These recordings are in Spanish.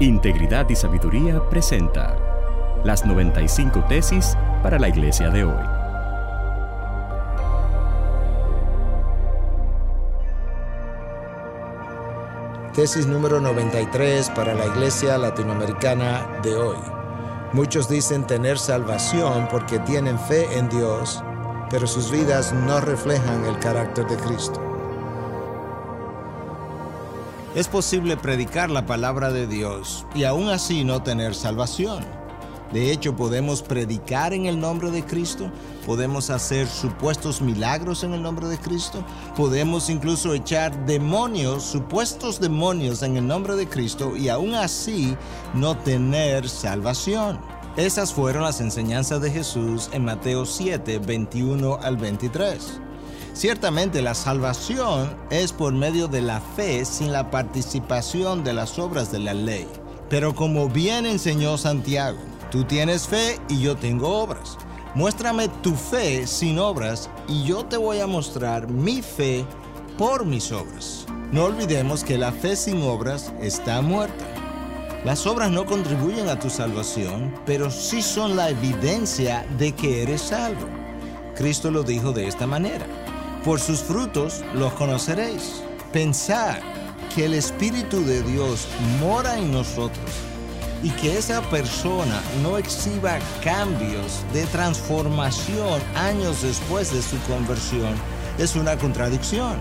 Integridad y Sabiduría presenta las 95 tesis para la iglesia de hoy. Tesis número 93 para la iglesia latinoamericana de hoy. Muchos dicen tener salvación porque tienen fe en Dios, pero sus vidas no reflejan el carácter de Cristo. Es posible predicar la palabra de Dios y aún así no tener salvación. De hecho, podemos predicar en el nombre de Cristo, podemos hacer supuestos milagros en el nombre de Cristo, podemos incluso echar demonios, supuestos demonios en el nombre de Cristo y aún así no tener salvación. Esas fueron las enseñanzas de Jesús en Mateo 7, 21 al 23. Ciertamente la salvación es por medio de la fe sin la participación de las obras de la ley. Pero como bien enseñó Santiago, tú tienes fe y yo tengo obras. Muéstrame tu fe sin obras y yo te voy a mostrar mi fe por mis obras. No olvidemos que la fe sin obras está muerta. Las obras no contribuyen a tu salvación, pero sí son la evidencia de que eres salvo. Cristo lo dijo de esta manera. Por sus frutos los conoceréis. Pensar que el Espíritu de Dios mora en nosotros y que esa persona no exhiba cambios de transformación años después de su conversión es una contradicción.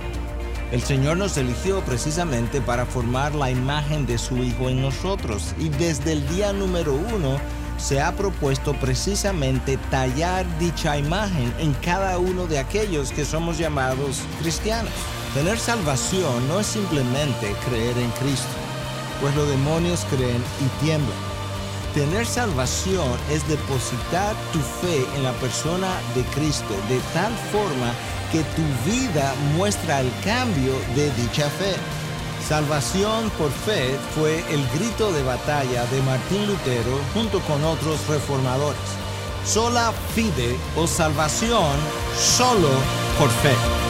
El Señor nos eligió precisamente para formar la imagen de su Hijo en nosotros y desde el día número uno se ha propuesto precisamente tallar dicha imagen en cada uno de aquellos que somos llamados cristianos. Tener salvación no es simplemente creer en Cristo, pues los demonios creen y tiemblan. Tener salvación es depositar tu fe en la persona de Cristo de tal forma que tu vida muestra el cambio de dicha fe. Salvación por fe fue el grito de batalla de Martín Lutero junto con otros reformadores. Sola fide o salvación solo por fe.